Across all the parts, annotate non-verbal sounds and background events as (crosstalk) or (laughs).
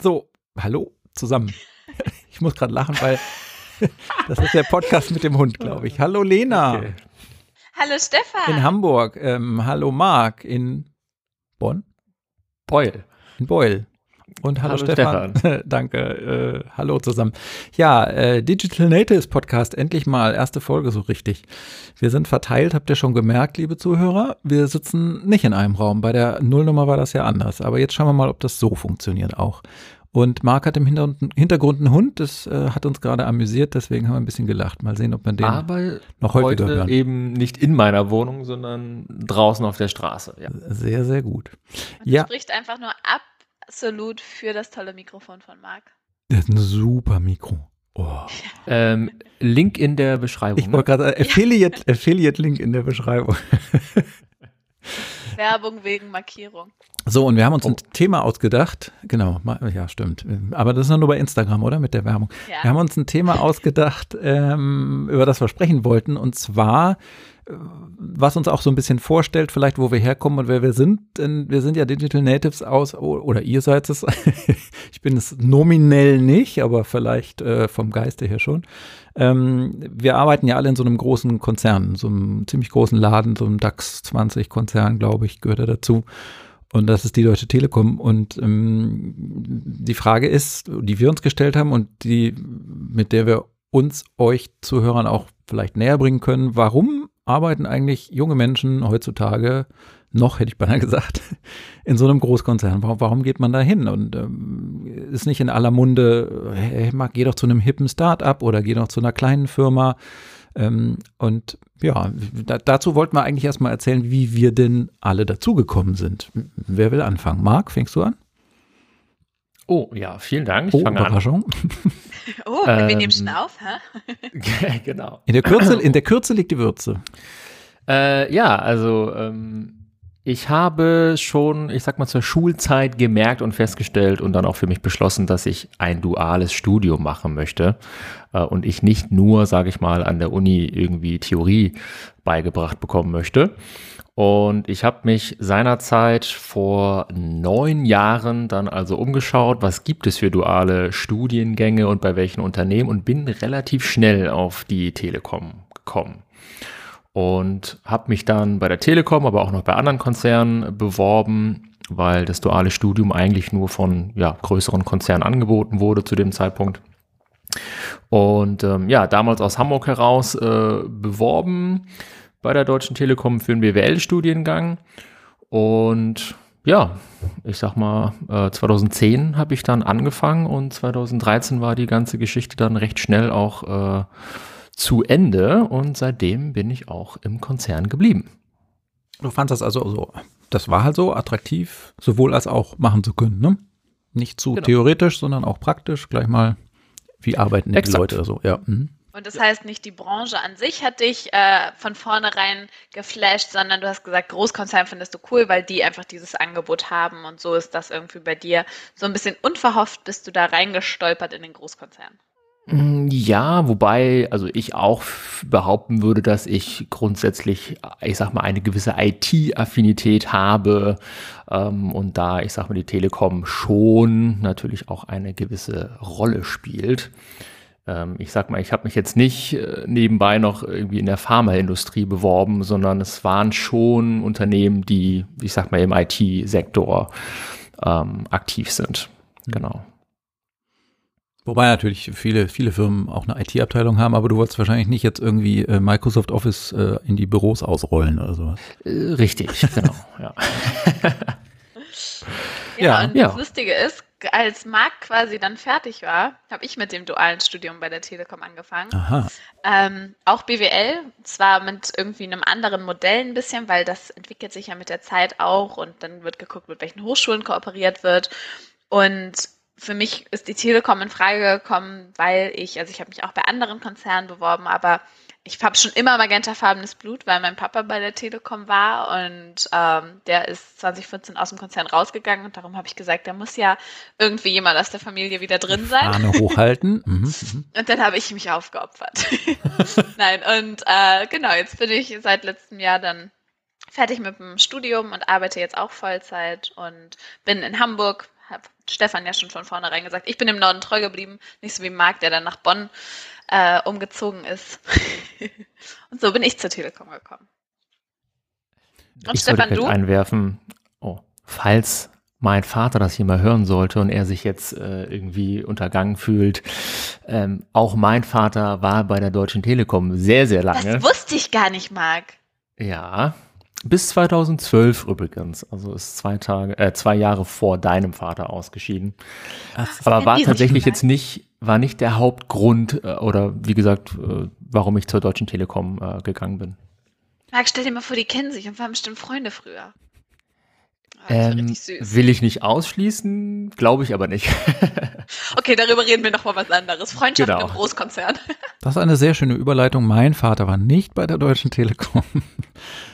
So, hallo zusammen. (laughs) Ich muss gerade lachen, weil das ist der Podcast mit dem Hund, glaube ich. Hallo Lena. Okay. Hallo Stefan. In Hamburg. Ähm, hallo Marc. In Bonn? Beul. In Beul. Und hallo, hallo Stefan. Stefan. (laughs) Danke. Äh, hallo zusammen. Ja, äh, Digital Natives Podcast, endlich mal. Erste Folge so richtig. Wir sind verteilt, habt ihr schon gemerkt, liebe Zuhörer. Wir sitzen nicht in einem Raum. Bei der Nullnummer war das ja anders. Aber jetzt schauen wir mal, ob das so funktioniert auch. Und Marc hat im Hintergrund einen Hund, das äh, hat uns gerade amüsiert, deswegen haben wir ein bisschen gelacht. Mal sehen, ob man den Aber noch heute hören. eben nicht in meiner Wohnung, sondern draußen auf der Straße. Ja. Sehr, sehr gut. Und ja. spricht einfach nur absolut für das tolle Mikrofon von Marc. Das ist ein super Mikro. Oh. (laughs) Ähm, Link in der Beschreibung. Ich wollte gerade Affiliate, Affiliate Link in der Beschreibung. (laughs) Werbung wegen Markierung. So, und wir haben uns oh. ein Thema ausgedacht. Genau, ja, stimmt. Aber das ist nur bei Instagram, oder? Mit der Werbung. Ja. Wir haben uns ein Thema ausgedacht, ähm, über das wir sprechen wollten. Und zwar, was uns auch so ein bisschen vorstellt, vielleicht, wo wir herkommen und wer wir sind. Denn wir sind ja Digital Natives aus, oder ihr seid es. (laughs) ich bin es nominell nicht, aber vielleicht äh, vom Geiste her schon. Ähm, wir arbeiten ja alle in so einem großen Konzern, so einem ziemlich großen Laden, so einem DAX 20 Konzern, glaube ich, gehört er dazu. Und das ist die Deutsche Telekom. Und ähm, die Frage ist, die wir uns gestellt haben und die, mit der wir uns euch Zuhörern auch vielleicht näher bringen können, warum arbeiten eigentlich junge Menschen heutzutage noch, hätte ich beinahe gesagt, in so einem Großkonzern. Warum, geht man da hin? Und ähm, ist nicht in aller Munde, hey, geh doch zu einem hippen Start-up oder geh doch zu einer kleinen Firma. Ähm, und ja, da, dazu wollten wir eigentlich erstmal erzählen, wie wir denn alle dazugekommen sind. Wer will anfangen? Marc, fängst du an? Oh, ja, vielen Dank. Ich oh, Überraschung. An. (laughs) Oh, wir nehmen schon auf, hä? (laughs) genau. In der, Kürze, in der Kürze liegt die Würze. Äh, ja, also ähm, ich habe schon, ich sag mal, zur Schulzeit gemerkt und festgestellt und dann auch für mich beschlossen, dass ich ein duales Studium machen möchte äh, und ich nicht nur, sage ich mal, an der Uni irgendwie Theorie beigebracht bekommen möchte. Und ich habe mich seinerzeit vor neun Jahren dann also umgeschaut, was gibt es für duale Studiengänge und bei welchen Unternehmen und bin relativ schnell auf die Telekom gekommen und habe mich dann bei der Telekom, aber auch noch bei anderen Konzernen beworben, weil das duale Studium eigentlich nur von ja, größeren Konzernen angeboten wurde zu dem Zeitpunkt. Und ähm, ja, damals aus Hamburg heraus äh, beworben bei der Deutschen Telekom für einen BWL-Studiengang. Und ja, ich sag mal, äh, 2010 habe ich dann angefangen und 2013 war die ganze Geschichte dann recht schnell auch äh, zu Ende und seitdem bin ich auch im Konzern geblieben. Du fandest das also so, das war halt so attraktiv, sowohl als auch machen zu können, ne? Nicht zu genau. theoretisch, sondern auch praktisch, gleich mal, wie arbeiten die. Leute so, ja. Mhm. Und das heißt nicht, die Branche an sich hat dich äh, von vornherein geflasht, sondern du hast gesagt, Großkonzern findest du cool, weil die einfach dieses Angebot haben und so ist das irgendwie bei dir. So ein bisschen unverhofft bist du da reingestolpert in den Großkonzern. Mm, ja, wobei, also ich auch behaupten würde, dass ich grundsätzlich, ich sag mal, eine gewisse IT-Affinität habe ähm, und da, ich sag mal, die Telekom schon natürlich auch eine gewisse Rolle spielt. Ähm, ich sag mal, ich habe mich jetzt nicht äh, nebenbei noch irgendwie in der Pharmaindustrie beworben, sondern es waren schon Unternehmen, die, ich sag mal, im IT-Sektor ähm, aktiv sind. Mhm. Genau. Wobei natürlich viele, viele Firmen auch eine IT-Abteilung haben, aber du wolltest wahrscheinlich nicht jetzt irgendwie äh, Microsoft Office äh, in die Büros ausrollen oder sowas. Äh, richtig, genau, ja. (laughs) ja. ja, und das Lustige ist, als Marc quasi dann fertig war, habe ich mit dem dualen Studium bei der Telekom angefangen. Aha. Ähm, auch BWL, zwar mit irgendwie einem anderen Modell ein bisschen, weil das entwickelt sich ja mit der Zeit auch und dann wird geguckt, mit welchen Hochschulen kooperiert wird. Und für mich ist die Telekom in Frage gekommen, weil ich, also ich habe mich auch bei anderen Konzernen beworben, aber ich habe schon immer magentafarbenes Blut, weil mein Papa bei der Telekom war und ähm, der ist 2014 aus dem Konzern rausgegangen und darum habe ich gesagt, da muss ja irgendwie jemand aus der Familie wieder drin sein. Fahne hochhalten. (laughs) Mhm, mhm. und dann habe ich mich aufgeopfert. (laughs) Nein, und äh, genau, jetzt bin ich seit letztem Jahr dann fertig mit dem Studium und arbeite jetzt auch Vollzeit und bin in Hamburg, habe Stefan ja schon von vornherein gesagt, ich bin im Norden treu geblieben, nicht so wie Marc, der dann nach Bonn äh, umgezogen ist. (laughs) und so bin ich zur Telekom gekommen. Und ich Stefan, du? einwerfen, oh, falls mein Vater das hier mal hören sollte und er sich jetzt äh, irgendwie untergangen fühlt. Ähm, auch mein Vater war bei der Deutschen Telekom sehr, sehr lange. Das wusste ich gar nicht, Marc. Ja, bis 2012 übrigens. Also ist zwei Tage, äh, zwei Jahre vor deinem Vater ausgeschieden. Ach, Aber war tatsächlich jetzt nicht, war nicht der Hauptgrund äh, oder wie gesagt, äh, warum ich zur Deutschen Telekom äh, gegangen bin. Marc, stell dir mal vor, die kennen sich und waren bestimmt Freunde früher. Ähm, will ich nicht ausschließen, glaube ich aber nicht. (laughs) okay, darüber reden wir noch mal was anderes. Freundschaft genau. im Großkonzern. (laughs) Das ist eine sehr schöne Überleitung. Mein Vater war nicht bei der Deutschen Telekom.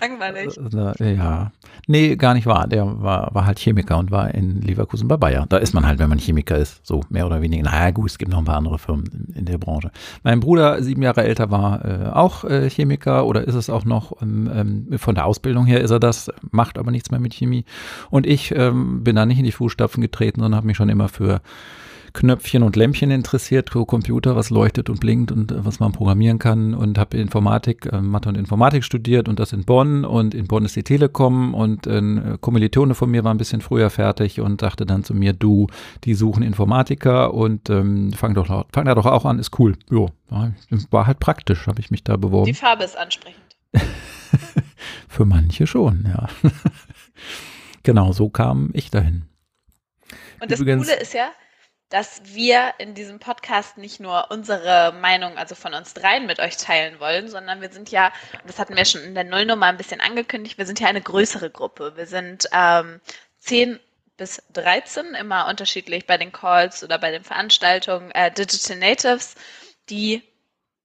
Langweilig. Äh, ja. Nee, gar nicht wahr. Der war, war halt Chemiker und war in Leverkusen bei Bayer. Da ist man halt, wenn man Chemiker ist, so mehr oder weniger. Naja, gut, es gibt noch ein paar andere Firmen in der Branche. Mein Bruder, sieben Jahre älter, war äh, auch äh, Chemiker oder ist es auch noch. Ähm, ähm, von der Ausbildung her ist er das, macht aber nichts mehr mit Chemie. Und ich ähm, bin da nicht in die Fußstapfen getreten, sondern habe mich schon immer für Knöpfchen und Lämpchen interessiert, Computer, was leuchtet und blinkt und äh, was man programmieren kann und habe Informatik, äh, Mathe und Informatik studiert und das in Bonn und in Bonn ist die Telekom und ein äh, Kommilitone von mir war ein bisschen früher fertig und sagte dann zu mir, du, die suchen Informatiker und ähm, fang doch fang da doch auch an, ist cool. Jo, war halt praktisch, habe ich mich da beworben. Die Farbe ist ansprechend. (laughs) Für manche schon, ja. (laughs) genau, so kam ich dahin. Und das Übrigens, Coole ist ja, dass wir in diesem Podcast nicht nur unsere Meinung, also von uns dreien mit euch teilen wollen, sondern wir sind ja, das hatten wir schon in der Nullnummer ein bisschen angekündigt, wir sind ja eine größere Gruppe. Wir sind ähm, 10 bis 13, immer unterschiedlich bei den Calls oder bei den Veranstaltungen, äh, Digital Natives, die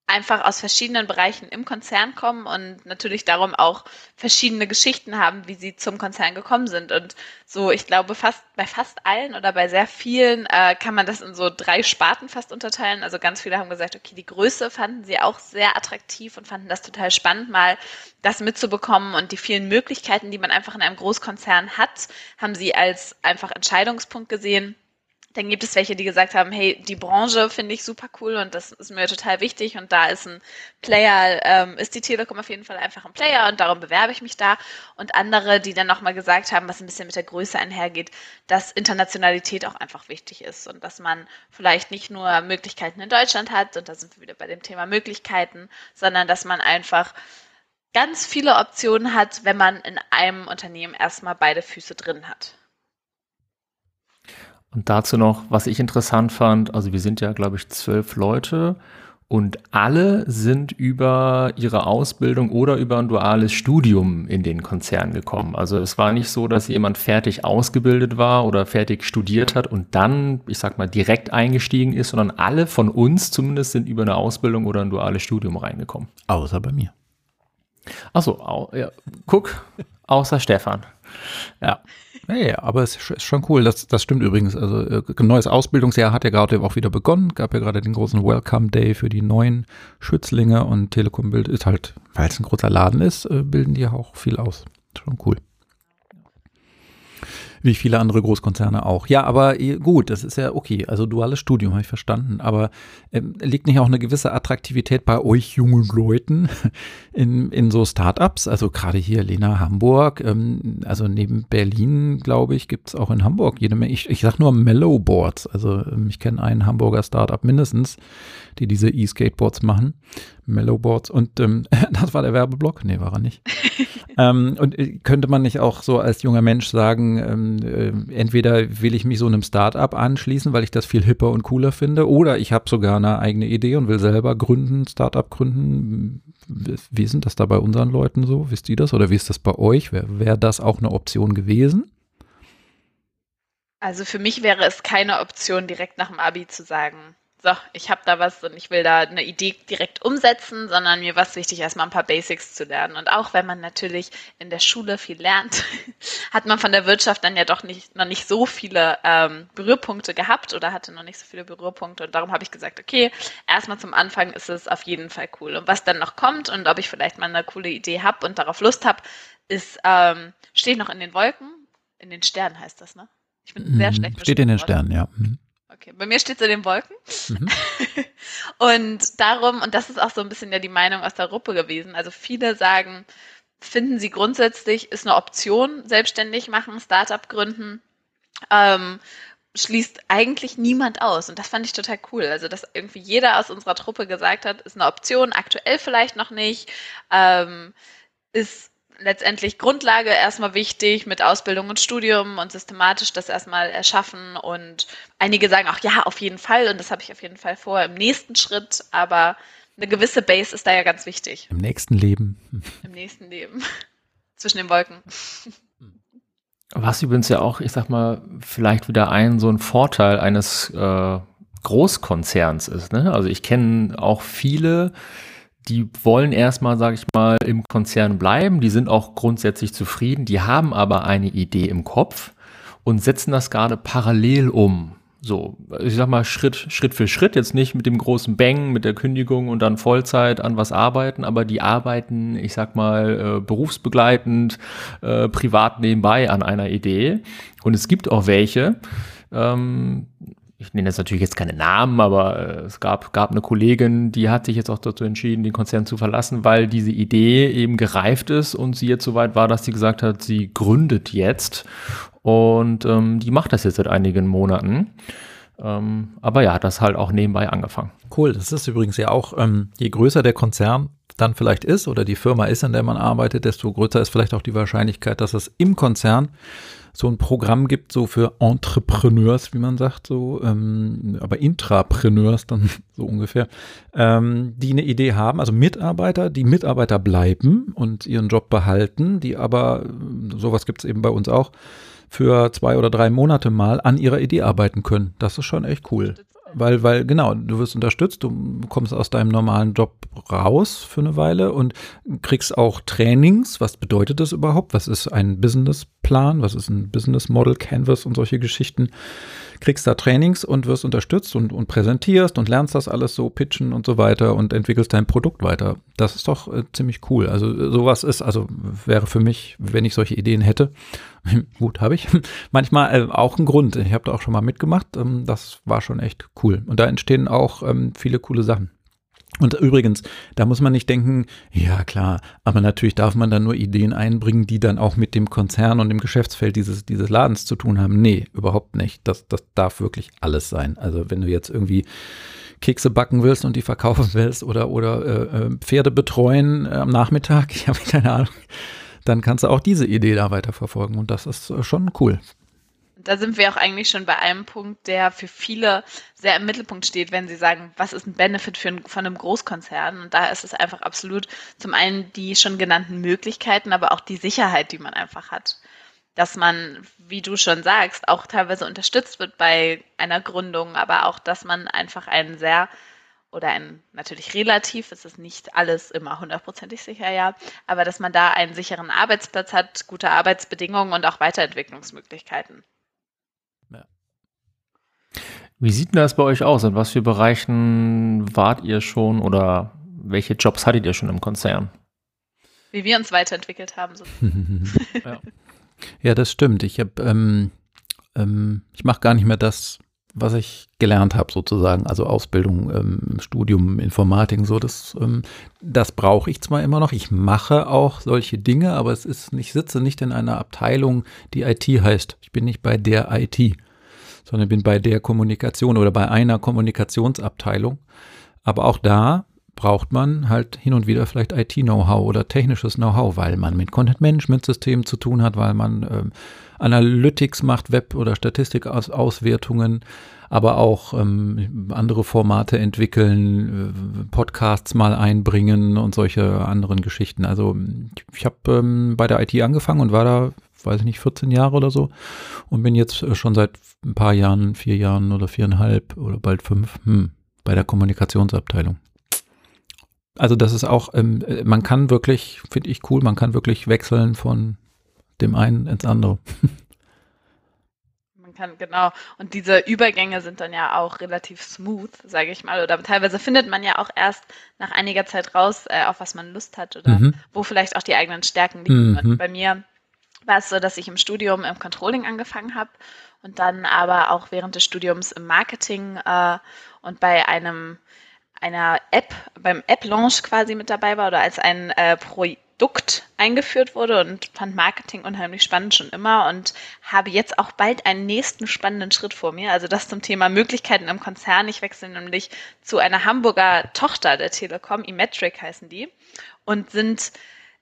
einfach aus verschiedenen Bereichen im Konzern kommen und natürlich darum auch verschiedene Geschichten haben, wie sie zum Konzern gekommen sind. Und so, ich glaube, fast bei fast allen oder bei sehr vielen äh, kann man das in so drei Sparten fast unterteilen. Also ganz viele haben gesagt, okay, die Größe fanden sie auch sehr attraktiv und fanden das total spannend, mal das mitzubekommen und die vielen Möglichkeiten, die man einfach in einem Großkonzern hat, haben sie als einfach Entscheidungspunkt gesehen dann gibt es welche, die gesagt haben, hey, die Branche finde ich super cool und das ist mir total wichtig und da ist ein Player, ähm, ist die Telekom auf jeden Fall einfach ein Player und darum bewerbe ich mich da. Und andere, die dann nochmal gesagt haben, was ein bisschen mit der Größe einhergeht, dass Internationalität auch einfach wichtig ist und dass man vielleicht nicht nur Möglichkeiten in Deutschland hat, und da sind wir wieder bei dem Thema Möglichkeiten, sondern dass man einfach ganz viele Optionen hat, wenn man in einem Unternehmen erstmal beide Füße drin hat. Und dazu noch, was ich interessant fand, also wir sind ja, glaube ich, zwölf Leute und alle sind über ihre Ausbildung oder über ein duales Studium in den Konzern gekommen. Also es war nicht so, dass jemand fertig ausgebildet war oder fertig studiert hat und dann, ich sag mal, direkt eingestiegen ist, sondern alle von uns zumindest sind über eine Ausbildung oder ein duales Studium reingekommen. Außer bei mir. Achso, ja, guck, außer Stefan. Ja. Ja, aber es ist schon cool. Das, das stimmt übrigens. Also ein äh, neues Ausbildungsjahr hat ja gerade auch wieder begonnen. Gab ja gerade den großen Welcome Day für die neuen Schützlinge und Telekom Bild ist halt, weil es ein großer Laden ist, äh, bilden die auch viel aus. Schon cool wie viele andere Großkonzerne auch. Ja, aber gut, das ist ja okay. Also duales Studium habe ich verstanden. Aber ähm, liegt nicht auch eine gewisse Attraktivität bei euch jungen Leuten (laughs) in, in so Startups? Also gerade hier Lena Hamburg, ähm, also neben Berlin, glaube ich, gibt es auch in Hamburg jede Menge. Ich, ich sage nur Mellow Boards. Also ähm, ich kenne einen Hamburger Startup mindestens, die diese E-Skateboards machen. Mellowboards. Und ähm, (laughs) das war der Werbeblock? Nee, war er nicht. (laughs) ähm, und äh, könnte man nicht auch so als junger Mensch sagen, ähm, äh, entweder will ich mich so einem Startup anschließen, weil ich das viel hipper und cooler finde, oder ich habe sogar eine eigene Idee und will selber gründen, Startup gründen. Wie sind das da bei unseren Leuten so? Wisst ihr das? Oder wie ist das bei euch? Wäre wär das auch eine Option gewesen? Also für mich wäre es keine Option, direkt nach dem Abi zu sagen, so, ich habe da was und ich will da eine Idee direkt umsetzen, sondern mir war es wichtig, erstmal ein paar Basics zu lernen. Und auch wenn man natürlich in der Schule viel lernt, (laughs) hat man von der Wirtschaft dann ja doch nicht, noch nicht so viele ähm, Berührpunkte gehabt oder hatte noch nicht so viele Berührpunkte. Und darum habe ich gesagt, okay, erstmal zum Anfang ist es auf jeden Fall cool. Und was dann noch kommt und ob ich vielleicht mal eine coole Idee habe und darauf Lust habe, ist, ähm, steht noch in den Wolken. In den Sternen heißt das, ne? Ich bin sehr mhm, schlecht. Steht in den Sternen, ja. Mhm. Okay, bei mir steht es in den Wolken. Mhm. (laughs) und darum, und das ist auch so ein bisschen ja die Meinung aus der Gruppe gewesen. Also viele sagen, finden sie grundsätzlich, ist eine Option, selbstständig machen, Startup gründen. Ähm, schließt eigentlich niemand aus. Und das fand ich total cool. Also, dass irgendwie jeder aus unserer Truppe gesagt hat, ist eine Option, aktuell vielleicht noch nicht, ähm, ist letztendlich Grundlage erstmal wichtig mit Ausbildung und Studium und systematisch das erstmal erschaffen. Und einige sagen auch, ja, auf jeden Fall. Und das habe ich auf jeden Fall vor im nächsten Schritt. Aber eine gewisse Base ist da ja ganz wichtig. Im nächsten Leben. (laughs) Im nächsten Leben. (laughs) Zwischen den Wolken. Was übrigens ja auch, ich sag mal, vielleicht wieder ein so ein Vorteil eines äh, Großkonzerns ist. Ne? Also ich kenne auch viele, die wollen erstmal, sage ich mal, im Konzern bleiben, die sind auch grundsätzlich zufrieden, die haben aber eine Idee im Kopf und setzen das gerade parallel um. So, ich sag mal Schritt, Schritt für Schritt, jetzt nicht mit dem großen Bang, mit der Kündigung und dann Vollzeit an was arbeiten, aber die arbeiten, ich sag mal, äh, berufsbegleitend, äh, privat nebenbei an einer Idee. Und es gibt auch welche, ähm, ich nenne jetzt natürlich jetzt keine Namen, aber äh, es gab, gab eine Kollegin, die hat sich jetzt auch dazu entschieden, den Konzern zu verlassen, weil diese Idee eben gereift ist und sie jetzt so weit war, dass sie gesagt hat, sie gründet jetzt und ähm, die macht das jetzt seit einigen Monaten. Ähm, aber ja, hat das halt auch nebenbei angefangen. Cool, das ist übrigens ja auch, ähm, je größer der Konzern dann vielleicht ist oder die Firma ist, an der man arbeitet, desto größer ist vielleicht auch die Wahrscheinlichkeit, dass es im Konzern so ein Programm gibt, so für Entrepreneurs, wie man sagt, so, ähm, aber Intrapreneurs dann (laughs) so ungefähr, ähm, die eine Idee haben, also Mitarbeiter, die Mitarbeiter bleiben und ihren Job behalten, die aber, sowas gibt es eben bei uns auch, für zwei oder drei Monate mal an ihrer Idee arbeiten können. Das ist schon echt cool. Weil, weil, genau, du wirst unterstützt, du kommst aus deinem normalen Job raus für eine Weile und kriegst auch Trainings. Was bedeutet das überhaupt? Was ist ein Businessplan? Was ist ein Business Model Canvas und solche Geschichten? Kriegst da Trainings und wirst unterstützt und, und präsentierst und lernst das alles so pitchen und so weiter und entwickelst dein Produkt weiter. Das ist doch äh, ziemlich cool. Also sowas ist, also wäre für mich, wenn ich solche Ideen hätte, (laughs) gut, habe ich, (laughs) manchmal äh, auch ein Grund. Ich habe da auch schon mal mitgemacht. Ähm, das war schon echt cool. Und da entstehen auch ähm, viele coole Sachen. Und übrigens, da muss man nicht denken, ja klar, aber natürlich darf man dann nur Ideen einbringen, die dann auch mit dem Konzern und dem Geschäftsfeld dieses, dieses Ladens zu tun haben. Nee, überhaupt nicht. Das, das darf wirklich alles sein. Also wenn du jetzt irgendwie Kekse backen willst und die verkaufen willst oder, oder äh, äh Pferde betreuen äh, am Nachmittag, (laughs) ich habe keine Ahnung, dann kannst du auch diese Idee da weiterverfolgen und das ist äh, schon cool. Da sind wir auch eigentlich schon bei einem Punkt, der für viele sehr im Mittelpunkt steht, wenn sie sagen, was ist ein Benefit für ein, von einem Großkonzern? Und da ist es einfach absolut zum einen die schon genannten Möglichkeiten, aber auch die Sicherheit, die man einfach hat. Dass man, wie du schon sagst, auch teilweise unterstützt wird bei einer Gründung, aber auch, dass man einfach einen sehr oder ein natürlich relativ, es ist nicht alles immer hundertprozentig sicher, ja, aber dass man da einen sicheren Arbeitsplatz hat, gute Arbeitsbedingungen und auch Weiterentwicklungsmöglichkeiten. Ja. Wie sieht denn das bei euch aus? In was für Bereichen wart ihr schon oder welche Jobs hattet ihr schon im Konzern? Wie wir uns weiterentwickelt haben. So. (laughs) ja. ja. das stimmt. Ich habe, ähm, ähm, ich mache gar nicht mehr das, was ich gelernt habe sozusagen, also Ausbildung, ähm, Studium, Informatik, so das, ähm, das brauche ich zwar immer noch. Ich mache auch solche Dinge, aber es ist, ich sitze nicht in einer Abteilung, die IT heißt. Ich bin nicht bei der IT, sondern bin bei der Kommunikation oder bei einer Kommunikationsabteilung. Aber auch da braucht man halt hin und wieder vielleicht IT-Know-how oder technisches Know-how, weil man mit Content-Management-Systemen zu tun hat, weil man ähm, Analytics macht, Web- oder Statistikauswertungen, aber auch ähm, andere Formate entwickeln, äh, Podcasts mal einbringen und solche anderen Geschichten. Also ich habe ähm, bei der IT angefangen und war da, weiß ich nicht, 14 Jahre oder so und bin jetzt äh, schon seit ein paar Jahren, vier Jahren oder viereinhalb oder bald fünf hm, bei der Kommunikationsabteilung. Also das ist auch, ähm, man kann wirklich, finde ich cool, man kann wirklich wechseln von dem einen ins andere. Man kann, genau. Und diese Übergänge sind dann ja auch relativ smooth, sage ich mal. Oder teilweise findet man ja auch erst nach einiger Zeit raus, äh, auf was man Lust hat oder mhm. wo vielleicht auch die eigenen Stärken liegen. Mhm. bei mir war es so, dass ich im Studium im Controlling angefangen habe und dann aber auch während des Studiums im Marketing äh, und bei einem einer App, beim App-Launch quasi mit dabei war oder als ein äh, Produkt eingeführt wurde und fand Marketing unheimlich spannend schon immer und habe jetzt auch bald einen nächsten spannenden Schritt vor mir. Also das zum Thema Möglichkeiten im Konzern. Ich wechsle nämlich zu einer Hamburger Tochter der Telekom, eMetric heißen die, und sind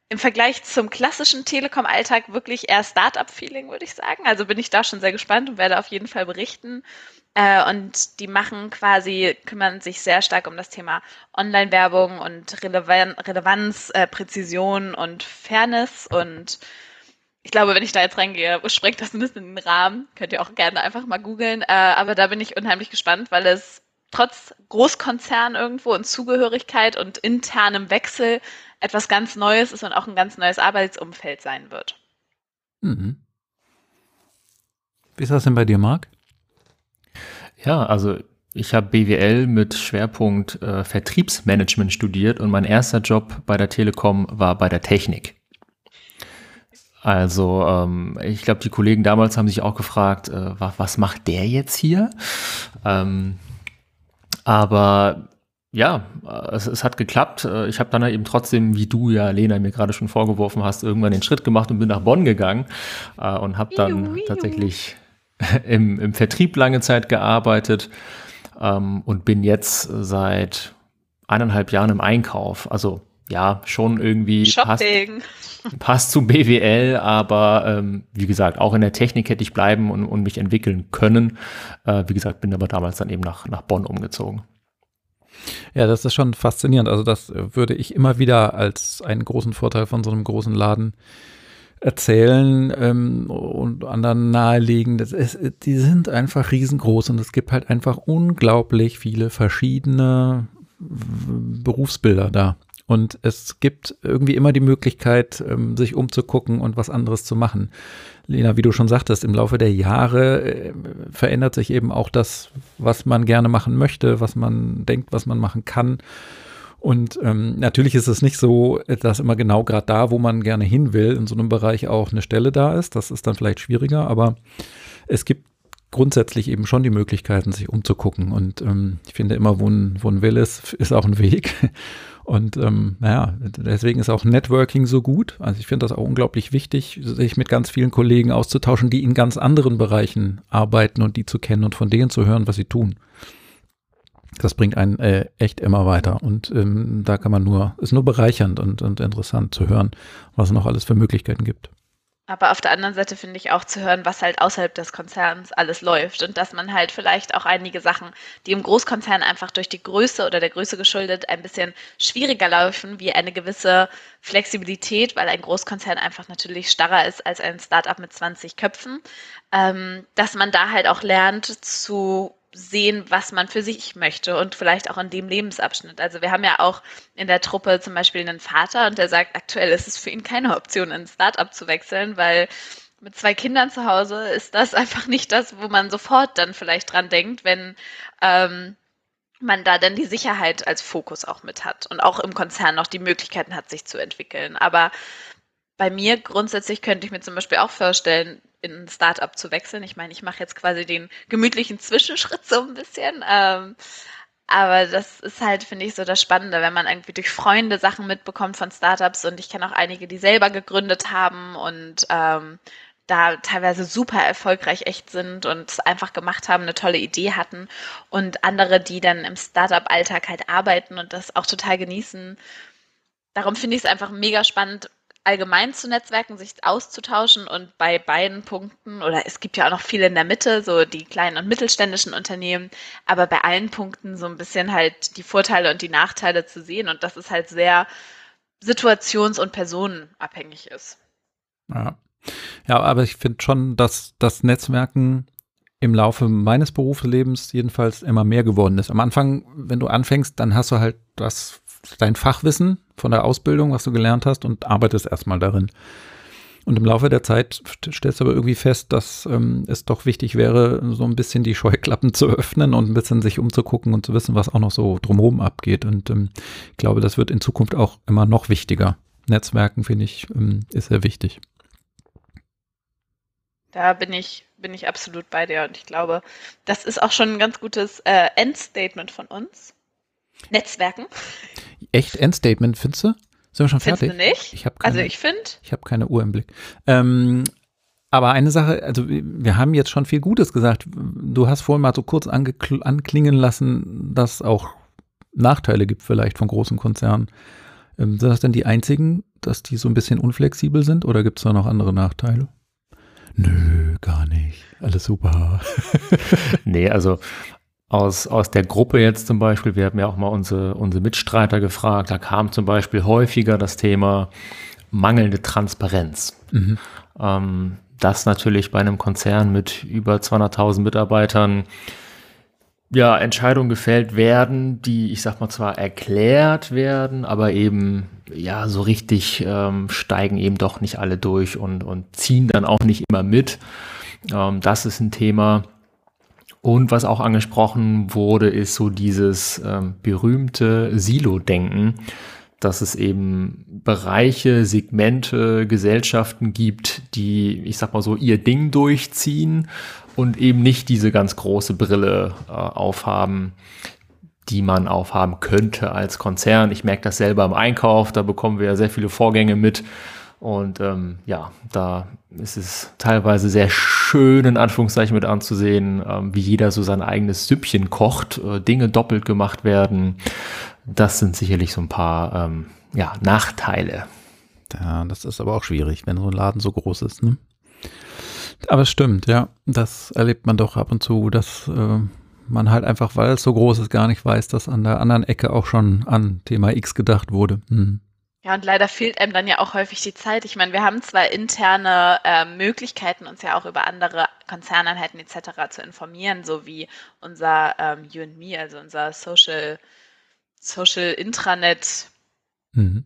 im Vergleich zum klassischen Telekom-Alltag wirklich eher Startup-Feeling, würde ich sagen. Also bin ich da schon sehr gespannt und werde auf jeden Fall berichten. Äh, und die machen quasi, kümmern sich sehr stark um das Thema Online-Werbung und Relevan Relevanz, äh, Präzision und Fairness. Und ich glaube, wenn ich da jetzt reingehe, sprengt das ein bisschen in den Rahmen. Könnt ihr auch gerne einfach mal googeln. Äh, aber da bin ich unheimlich gespannt, weil es trotz Großkonzern irgendwo und Zugehörigkeit und internem Wechsel etwas ganz Neues ist und auch ein ganz neues Arbeitsumfeld sein wird. Mhm. Wie ist das denn bei dir, Marc? Ja, also ich habe BWL mit Schwerpunkt äh, Vertriebsmanagement studiert und mein erster Job bei der Telekom war bei der Technik. Also ähm, ich glaube, die Kollegen damals haben sich auch gefragt, äh, was, macht der jetzt hier? Ähm, aber ja, es, es, hat geklappt. Äh, ich habe dann eben trotzdem, wie du ja, Lena, mir gerade schon vorgeworfen hast, irgendwann den Schritt gemacht und bin nach Bonn gegangen äh, und habe dann tatsächlich (laughs) im, im Vertrieb lange Zeit gearbeitet ähm, und bin jetzt seit eineinhalb Jahren im Einkauf. Also ja, schon irgendwie Shopping. Passt, (laughs) passt zu BWL, aber ähm, wie gesagt, auch in der Technik hätte ich bleiben und, und mich entwickeln können. Äh, wie gesagt, bin aber damals dann eben nach, nach Bonn umgezogen. Ja, das ist schon faszinierend. Also das würde ich immer wieder als einen großen Vorteil von so einem großen Laden erzählen ähm, und anderen nahelegen. Das ist, die sind einfach riesengroß und es gibt halt einfach unglaublich viele verschiedene Berufsbilder da. Und es gibt irgendwie immer die Möglichkeit, ähm, sich umzugucken und was anderes zu machen. Lena, wie du schon sagtest, im Laufe der Jahre äh, verändert sich eben auch das, was man gerne machen möchte, was man denkt, was man machen kann. Und ähm, natürlich ist es nicht so, dass immer genau gerade da, wo man gerne hin will, in so einem Bereich auch eine Stelle da ist. Das ist dann vielleicht schwieriger, aber es gibt grundsätzlich eben schon die Möglichkeiten, sich umzugucken. Und ähm, ich finde immer, wo ein, wo ein Will ist, ist auch ein Weg. (laughs) Und ähm, naja, deswegen ist auch Networking so gut. Also ich finde das auch unglaublich wichtig, sich mit ganz vielen Kollegen auszutauschen, die in ganz anderen Bereichen arbeiten und die zu kennen und von denen zu hören, was sie tun. Das bringt einen äh, echt immer weiter. Und ähm, da kann man nur, ist nur bereichernd und, und interessant zu hören, was es noch alles für Möglichkeiten gibt. Aber auf der anderen Seite finde ich auch zu hören, was halt außerhalb des Konzerns alles läuft und dass man halt vielleicht auch einige Sachen, die im Großkonzern einfach durch die Größe oder der Größe geschuldet ein bisschen schwieriger laufen, wie eine gewisse Flexibilität, weil ein Großkonzern einfach natürlich starrer ist als ein Startup mit 20 Köpfen, ähm, dass man da halt auch lernt zu sehen, was man für sich möchte und vielleicht auch in dem Lebensabschnitt. Also wir haben ja auch in der Truppe zum Beispiel einen Vater und der sagt, aktuell ist es für ihn keine Option, in ein Startup zu wechseln, weil mit zwei Kindern zu Hause ist das (laughs) einfach nicht das, wo man sofort dann vielleicht dran denkt, wenn ähm, man da dann die Sicherheit als Fokus auch mit hat und auch im Konzern noch die Möglichkeiten hat, sich zu entwickeln. Aber bei mir grundsätzlich könnte ich mir zum Beispiel auch vorstellen, in ein Startup zu wechseln. Ich meine, ich mache jetzt quasi den gemütlichen Zwischenschritt so ein bisschen. Ähm, aber das ist halt, finde ich, so das Spannende, wenn man irgendwie durch Freunde Sachen mitbekommt von Startups und ich kenne auch einige, die selber gegründet haben und ähm, da teilweise super erfolgreich echt sind und es einfach gemacht haben, eine tolle Idee hatten und andere, die dann im Startup-Alltag halt arbeiten und das auch total genießen. Darum finde ich es einfach mega spannend, allgemein zu Netzwerken, sich auszutauschen und bei beiden Punkten, oder es gibt ja auch noch viele in der Mitte, so die kleinen und mittelständischen Unternehmen, aber bei allen Punkten so ein bisschen halt die Vorteile und die Nachteile zu sehen und dass es halt sehr situations- und personenabhängig ist. Ja, ja aber ich finde schon, dass das Netzwerken im Laufe meines Berufslebens jedenfalls immer mehr geworden ist. Am Anfang, wenn du anfängst, dann hast du halt das dein Fachwissen von der Ausbildung, was du gelernt hast, und arbeitest erstmal darin. Und im Laufe der Zeit stellst du aber irgendwie fest, dass ähm, es doch wichtig wäre, so ein bisschen die Scheuklappen (laughs) zu öffnen und ein bisschen sich umzugucken und zu wissen, was auch noch so drumherum abgeht. Und ähm, ich glaube, das wird in Zukunft auch immer noch wichtiger. Netzwerken, finde ich, ähm, ist sehr wichtig. Da bin ich, bin ich absolut bei dir und ich glaube, das ist auch schon ein ganz gutes äh, Endstatement von uns. Netzwerken. Echt Endstatement, findest du? Sind wir schon Findest fertig? du nicht? Ich habe also keine, ich finde. ich habe keine Uhr im Blick. Ähm, aber eine Sache, also wir haben jetzt schon viel Gutes gesagt. Du hast vorhin mal so kurz anklingen lassen, dass es auch Nachteile gibt vielleicht von großen Konzernen. Ähm, sind das denn die einzigen, dass die so ein bisschen unflexibel sind oder gibt es da noch andere Nachteile? Nö, gar nicht. Alles super. (laughs) nee, also aus, aus der Gruppe jetzt zum Beispiel, wir haben ja auch mal unsere, unsere Mitstreiter gefragt, da kam zum Beispiel häufiger das Thema mangelnde Transparenz. Mhm. Ähm, das natürlich bei einem Konzern mit über 200.000 Mitarbeitern ja, Entscheidungen gefällt werden, die, ich sag mal, zwar erklärt werden, aber eben, ja, so richtig ähm, steigen eben doch nicht alle durch und, und ziehen dann auch nicht immer mit. Ähm, das ist ein Thema. Und was auch angesprochen wurde, ist so dieses ähm, berühmte Silo-Denken dass es eben Bereiche, Segmente, Gesellschaften gibt, die, ich sag mal so, ihr Ding durchziehen und eben nicht diese ganz große Brille äh, aufhaben, die man aufhaben könnte als Konzern. Ich merke das selber im Einkauf, da bekommen wir ja sehr viele Vorgänge mit. Und ähm, ja, da ist es teilweise sehr schön, in Anführungszeichen mit anzusehen, ähm, wie jeder so sein eigenes Süppchen kocht, äh, Dinge doppelt gemacht werden. Das sind sicherlich so ein paar ähm, ja, Nachteile. Ja, das ist aber auch schwierig, wenn so ein Laden so groß ist. Ne? Aber es stimmt, ja. Das erlebt man doch ab und zu, dass äh, man halt einfach, weil es so groß ist, gar nicht weiß, dass an der anderen Ecke auch schon an Thema X gedacht wurde. Hm. Ja, und leider fehlt einem dann ja auch häufig die Zeit. Ich meine, wir haben zwar interne äh, Möglichkeiten, uns ja auch über andere Konzerneinheiten etc. zu informieren, so wie unser ähm, You and Me, also unser Social, Social Intranet, mhm.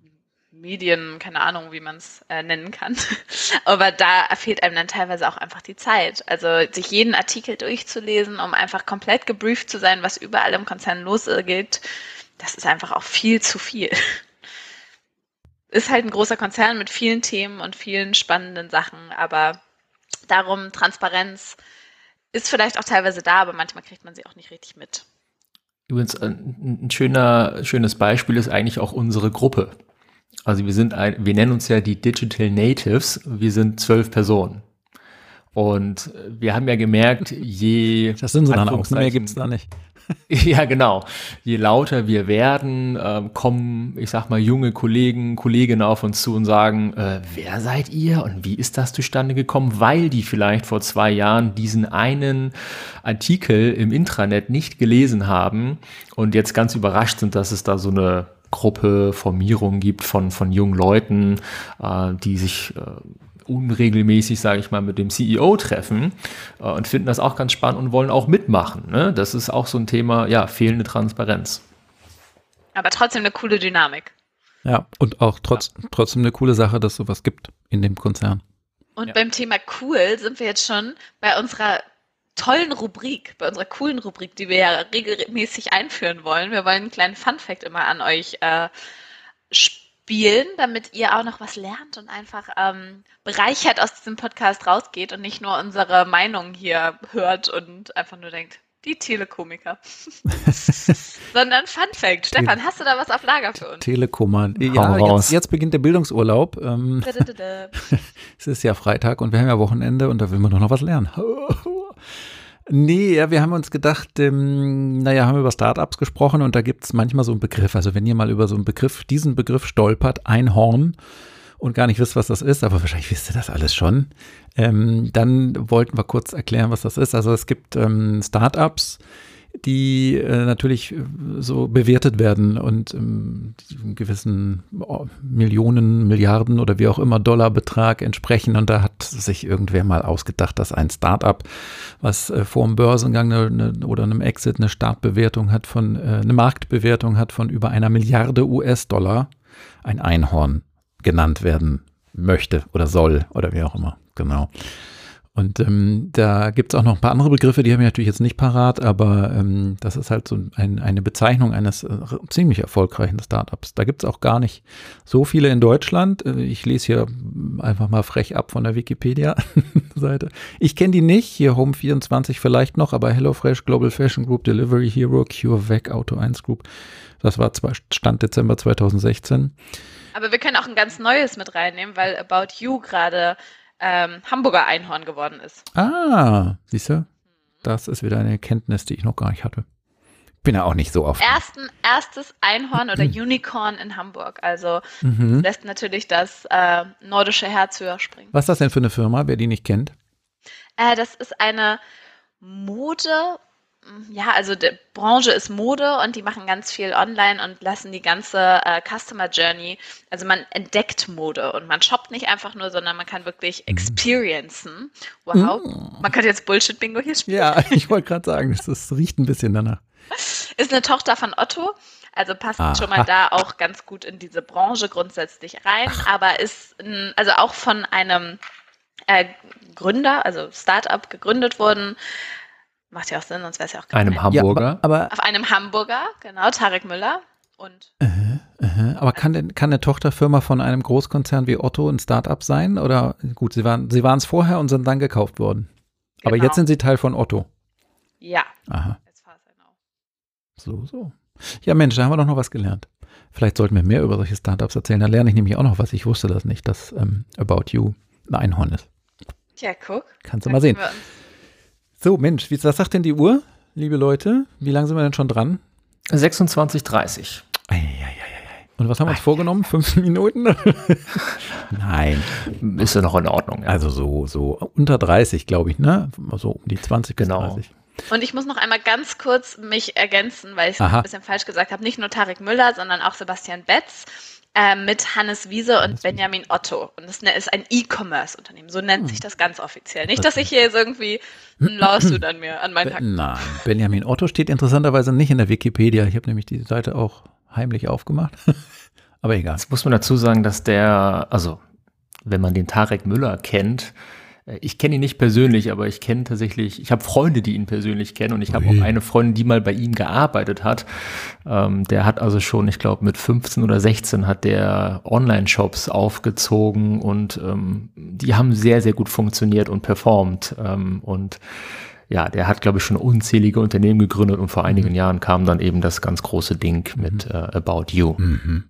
Medien, keine Ahnung, wie man es äh, nennen kann. (laughs) Aber da fehlt einem dann teilweise auch einfach die Zeit. Also sich jeden Artikel durchzulesen, um einfach komplett gebrieft zu sein, was überall im Konzern losgeht, das ist einfach auch viel zu viel (laughs) ist halt ein großer Konzern mit vielen Themen und vielen spannenden Sachen, aber darum Transparenz ist vielleicht auch teilweise da, aber manchmal kriegt man sie auch nicht richtig mit. Übrigens, ein, ein schöner, schönes Beispiel ist eigentlich auch unsere Gruppe. Also wir sind ein, wir nennen uns ja die Digital Natives. Wir sind zwölf Personen. Und wir haben ja gemerkt, je. Das sind dann auch. Mehr gibt es da nicht. (laughs) Ja, genau. Je lauter wir werden, äh, kommen, ich sag mal, junge Kollegen, Kolleginnen auf uns zu und sagen, äh, wer seid ihr und wie ist das zustande gekommen? Weil die vielleicht vor zwei Jahren diesen einen Artikel im Intranet nicht gelesen haben und jetzt ganz überrascht sind, dass es da so eine Gruppe, Formierung gibt von, von jungen Leuten, äh, die sich äh, unregelmäßig, sage ich mal, mit dem CEO treffen äh, und finden das auch ganz spannend und wollen auch mitmachen. Ne? Das ist auch so ein Thema, ja, fehlende Transparenz. Aber trotzdem eine coole Dynamik. Ja, und auch trotz, ja. trotzdem eine coole Sache, dass sowas gibt in dem Konzern. Und ja. beim Thema cool sind wir jetzt schon bei unserer tollen Rubrik, bei unserer coolen Rubrik, die wir ja regelmäßig einführen wollen. Wir wollen einen kleinen Fun-Fact immer an euch äh, spielen, damit ihr auch noch was lernt und einfach ähm, bereichert aus diesem Podcast rausgeht und nicht nur unsere Meinung hier hört und einfach nur denkt, die Telekomiker. (laughs) Sondern Fun Fact. Stefan, hast du da was auf Lager für uns? Telekoman. Ja, jetzt, jetzt, beginnt der Bildungsurlaub. Ähm, (laughs) (laughs) es ist ja Freitag und wir haben ja Wochenende und da will man doch noch was lernen. Nee, ja, wir haben uns gedacht, ähm, naja, haben über Startups gesprochen und da gibt es manchmal so einen Begriff. Also wenn ihr mal über so einen Begriff, diesen Begriff stolpert, Einhorn und gar nicht wisst, was das ist, aber wahrscheinlich wisst ihr das alles schon, ähm, dann wollten wir kurz erklären, was das ist. Also es gibt ähm, Startups, die äh, natürlich äh, so bewertet werden und ähm, gewissen oh, Millionen, Milliarden oder wie auch immer Dollarbetrag entsprechen. Und da hat sich irgendwer mal ausgedacht, dass ein Startup, was äh, vor dem Börsengang eine, eine, oder einem Exit eine Startbewertung hat von, äh, eine Marktbewertung hat von über einer Milliarde US-Dollar, ein Einhorn genannt werden möchte oder soll oder wie auch immer. Genau. Und ähm, da gibt es auch noch ein paar andere Begriffe, die habe ich natürlich jetzt nicht parat, aber ähm, das ist halt so ein, eine Bezeichnung eines äh, ziemlich erfolgreichen Startups. Da gibt es auch gar nicht so viele in Deutschland. Äh, ich lese hier einfach mal frech ab von der Wikipedia-Seite. (laughs) Ich kenne die nicht, hier Home24 vielleicht noch, aber HelloFresh, Global Fashion Group, Delivery Hero, CureVac, Auto 1 Group, das war zwar Stand Dezember 2016. Aber wir können auch ein ganz neues mit reinnehmen, weil About You gerade ähm, Hamburger Einhorn geworden ist. Ah, siehst du? Das ist wieder eine Erkenntnis, die ich noch gar nicht hatte. Bin ja auch nicht so oft. Ersten, erstes Einhorn oder Unicorn in Hamburg. Also mhm. lässt natürlich das äh, nordische Herz höher springen. Was ist das denn für eine Firma, wer die nicht kennt? Äh, das ist eine Mode- ja, also die Branche ist Mode und die machen ganz viel online und lassen die ganze äh, Customer Journey, also man entdeckt Mode und man shoppt nicht einfach nur, sondern man kann wirklich mhm. experiencen. Wow, mm. man kann jetzt Bullshit-Bingo hier spielen. Ja, (laughs) ich wollte gerade sagen, das, riecht ein bisschen danach. Ist eine Tochter von Otto, also passt ah. schon mal da auch ganz gut in diese Branche grundsätzlich rein, Ach. aber ist, ein, also auch von einem äh, Gründer, also Startup gegründet worden, Macht ja auch Sinn, sonst wäre es ja auch kein Einem Hamburger. Ja, aber, aber, Auf einem Hamburger, genau, Tarek Müller. Und uh -huh, uh -huh. Aber kann, denn, kann eine Tochterfirma von einem Großkonzern wie Otto ein Start-up sein? Oder gut, sie waren sie es vorher und sind dann gekauft worden. Genau. Aber jetzt sind sie Teil von Otto. Ja. Aha. So, so. Ja, Mensch, da haben wir doch noch was gelernt. Vielleicht sollten wir mehr über solche Startups erzählen. Da lerne ich nämlich auch noch was. Ich wusste das nicht, dass ähm, About You ein Einhorn ist. Tja, guck. Kannst du mal sehen. So, Mensch, wie, was sagt denn die Uhr, liebe Leute? Wie lange sind wir denn schon dran? 26.30. Und was haben wir uns vorgenommen? Fünf Minuten? (laughs) Nein. Ist ja noch in Ordnung. Ja. Also so, so unter 30, glaube ich, ne? So um die 20 genau. 30. Und ich muss noch einmal ganz kurz mich ergänzen, weil ich es ein bisschen falsch gesagt habe. Nicht nur Tarek Müller, sondern auch Sebastian Betz äh, mit Hannes Wiese und Hannes Benjamin Otto. Und das ne, ist ein E-Commerce-Unternehmen. So nennt sich hm. das ganz offiziell. Nicht, dass ich hier jetzt irgendwie ein Lawsuit an mir, an meinen Hacken. Nein, Benjamin Otto steht interessanterweise nicht in der Wikipedia. Ich habe nämlich die Seite auch heimlich aufgemacht. (laughs) Aber egal. Jetzt muss man dazu sagen, dass der, also wenn man den Tarek Müller kennt, ich kenne ihn nicht persönlich, aber ich kenne tatsächlich, ich habe Freunde, die ihn persönlich kennen und ich habe auch eine Freundin, die mal bei ihm gearbeitet hat. Ähm, der hat also schon, ich glaube, mit 15 oder 16 hat der Online-Shops aufgezogen und ähm, die haben sehr, sehr gut funktioniert und performt. Ähm, und ja, der hat, glaube ich, schon unzählige Unternehmen gegründet und vor einigen mhm. Jahren kam dann eben das ganz große Ding mit mhm. äh, About You. Mhm.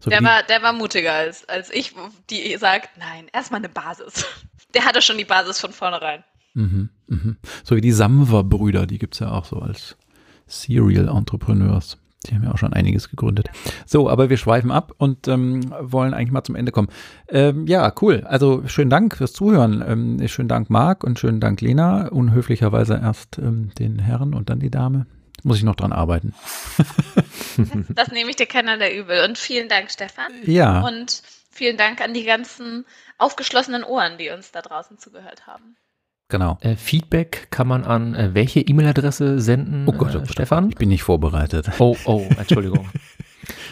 So der, war, der war mutiger als, als ich, die sagt, nein, erstmal eine Basis. Der hatte schon die Basis von vornherein. Mhm, mhm. So wie die Samwer-Brüder, die gibt es ja auch so als Serial Entrepreneurs. Die haben ja auch schon einiges gegründet. So, aber wir schweifen ab und ähm, wollen eigentlich mal zum Ende kommen. Ähm, ja, cool. Also schönen Dank fürs Zuhören. Ähm, schönen Dank Marc und schönen Dank Lena. Unhöflicherweise erst ähm, den Herren und dann die Dame. Muss ich noch dran arbeiten. das nehme ich dir keiner der übel. Und vielen Dank, Stefan. Ja. Und vielen Dank an die ganzen aufgeschlossenen Ohren, die uns da draußen zugehört haben. Genau. Äh, Feedback kann man an äh, welche E-Mail-Adresse senden, oh Gott, oh äh, Stefan? Ich bin nicht vorbereitet. Oh, oh, Entschuldigung. (laughs)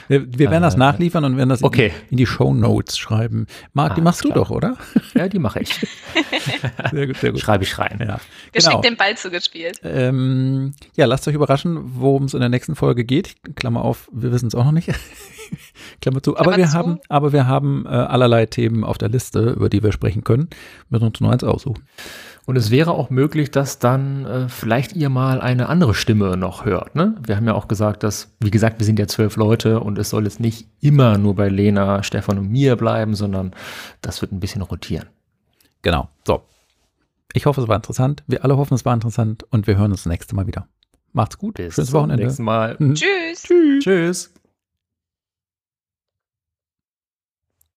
Wir, wir werden das äh, nachliefern und werden das okay. in, in, die Show Notes schreiben. Marc, ah, die machst klar. du doch, oder? Ja, die mache ich. (laughs) sehr gut, sehr gut. Schreibe ich rein. Ja. Geschickt genau. den Ball zugespielt. Ähm, ja, lasst euch überraschen, worum es in der nächsten Folge geht. Klammer auf, wir wissen es auch noch nicht. (laughs) Klammer zu. Aber Klammer wir zu. haben, aber wir haben äh, allerlei Themen auf der Liste, über die wir sprechen können. Wir müssen uns nur eins aussuchen. Und es wäre auch möglich, dass dann äh, vielleicht ihr mal eine andere Stimme noch hört. Ne? Wir haben ja auch gesagt, dass, wie gesagt, wir sind ja zwölf Leute und es soll jetzt nicht immer nur bei Lena, Stefan und mir bleiben, sondern das wird ein bisschen rotieren. Genau. So. Ich hoffe, es war interessant. Wir alle hoffen, es war interessant und wir hören uns das nächste Mal wieder. Macht's gut. Bis Schönes Wochenende. Bis zum nächsten Mal. Mhm. Tschüss. Tschüss. Tschüss.